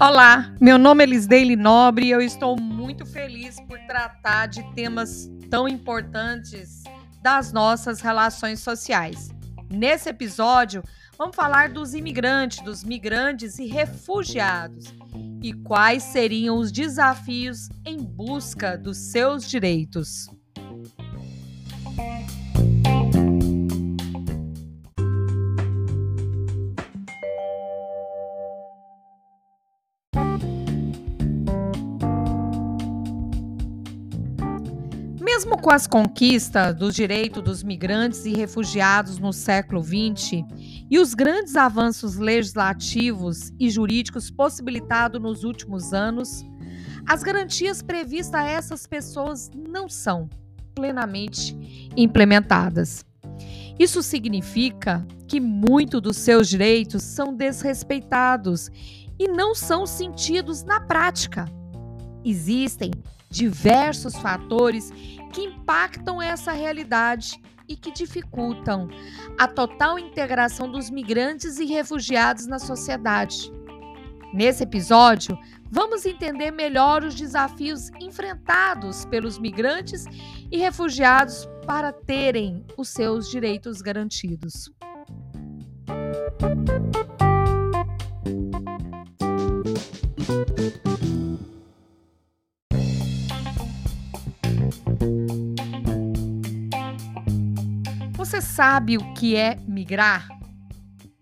Olá, meu nome é Lisdeile Nobre e eu estou muito feliz por tratar de temas tão importantes das nossas relações sociais. Nesse episódio, vamos falar dos imigrantes, dos migrantes e refugiados e quais seriam os desafios em busca dos seus direitos. Mesmo com as conquistas dos direitos dos migrantes e refugiados no século XX e os grandes avanços legislativos e jurídicos possibilitados nos últimos anos, as garantias previstas a essas pessoas não são plenamente implementadas. Isso significa que muitos dos seus direitos são desrespeitados e não são sentidos na prática. Existem diversos fatores que impactam essa realidade e que dificultam a total integração dos migrantes e refugiados na sociedade. Nesse episódio, vamos entender melhor os desafios enfrentados pelos migrantes e refugiados para terem os seus direitos garantidos. Sabe o que é migrar?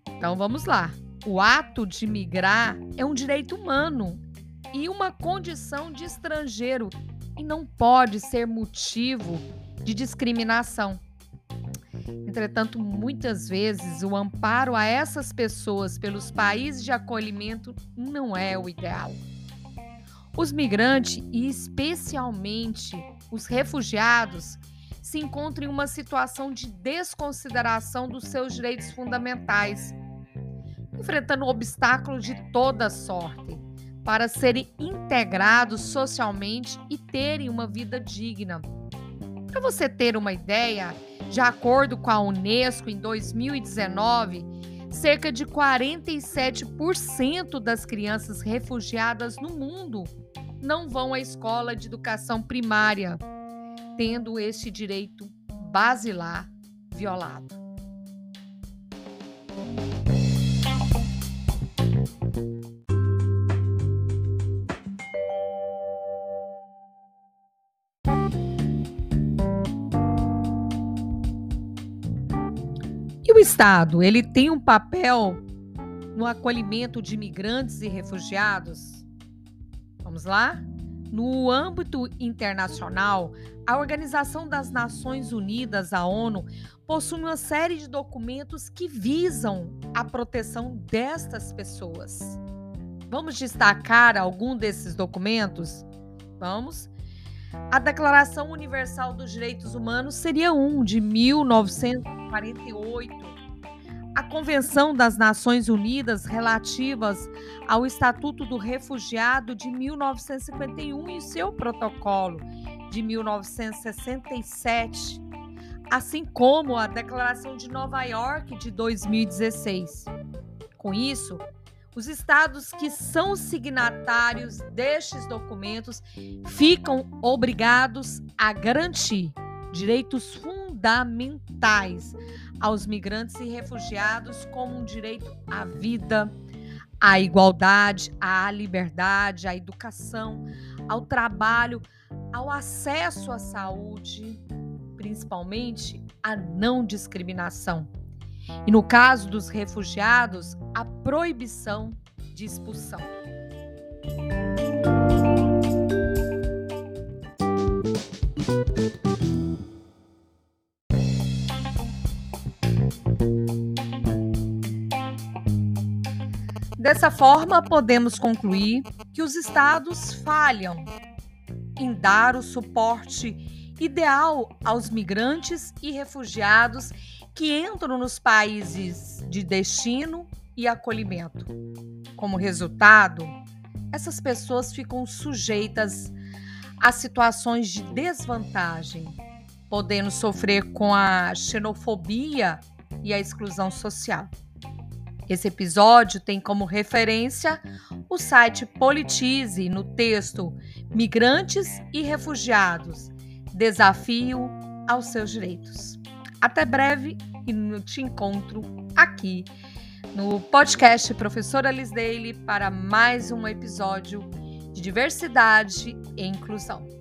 Então vamos lá. O ato de migrar é um direito humano e uma condição de estrangeiro e não pode ser motivo de discriminação. Entretanto, muitas vezes o amparo a essas pessoas pelos países de acolhimento não é o ideal. Os migrantes e especialmente os refugiados se encontra em uma situação de desconsideração dos seus direitos fundamentais, enfrentando obstáculos de toda sorte para serem integrados socialmente e terem uma vida digna. Para você ter uma ideia, de acordo com a Unesco, em 2019, cerca de 47% das crianças refugiadas no mundo não vão à escola de educação primária tendo este direito basilar violado. E o Estado, ele tem um papel no acolhimento de imigrantes e refugiados? Vamos lá? No âmbito internacional, a Organização das Nações Unidas, a ONU, possui uma série de documentos que visam a proteção destas pessoas. Vamos destacar algum desses documentos? Vamos. A Declaração Universal dos Direitos Humanos seria um, de 1948 a Convenção das Nações Unidas relativas ao Estatuto do Refugiado de 1951 e seu protocolo de 1967, assim como a Declaração de Nova York de 2016. Com isso, os estados que são signatários destes documentos ficam obrigados a garantir direitos fundamentais aos migrantes e refugiados como um direito à vida, à igualdade, à liberdade, à educação, ao trabalho, ao acesso à saúde, principalmente à não discriminação. E no caso dos refugiados, a proibição de expulsão. Dessa forma, podemos concluir que os estados falham em dar o suporte ideal aos migrantes e refugiados que entram nos países de destino e acolhimento. Como resultado, essas pessoas ficam sujeitas a situações de desvantagem, podendo sofrer com a xenofobia e a exclusão social. Esse episódio tem como referência o site Politize no texto Migrantes e Refugiados Desafio aos seus direitos. Até breve e te encontro aqui no podcast Professora Liz Daily para mais um episódio de diversidade e inclusão.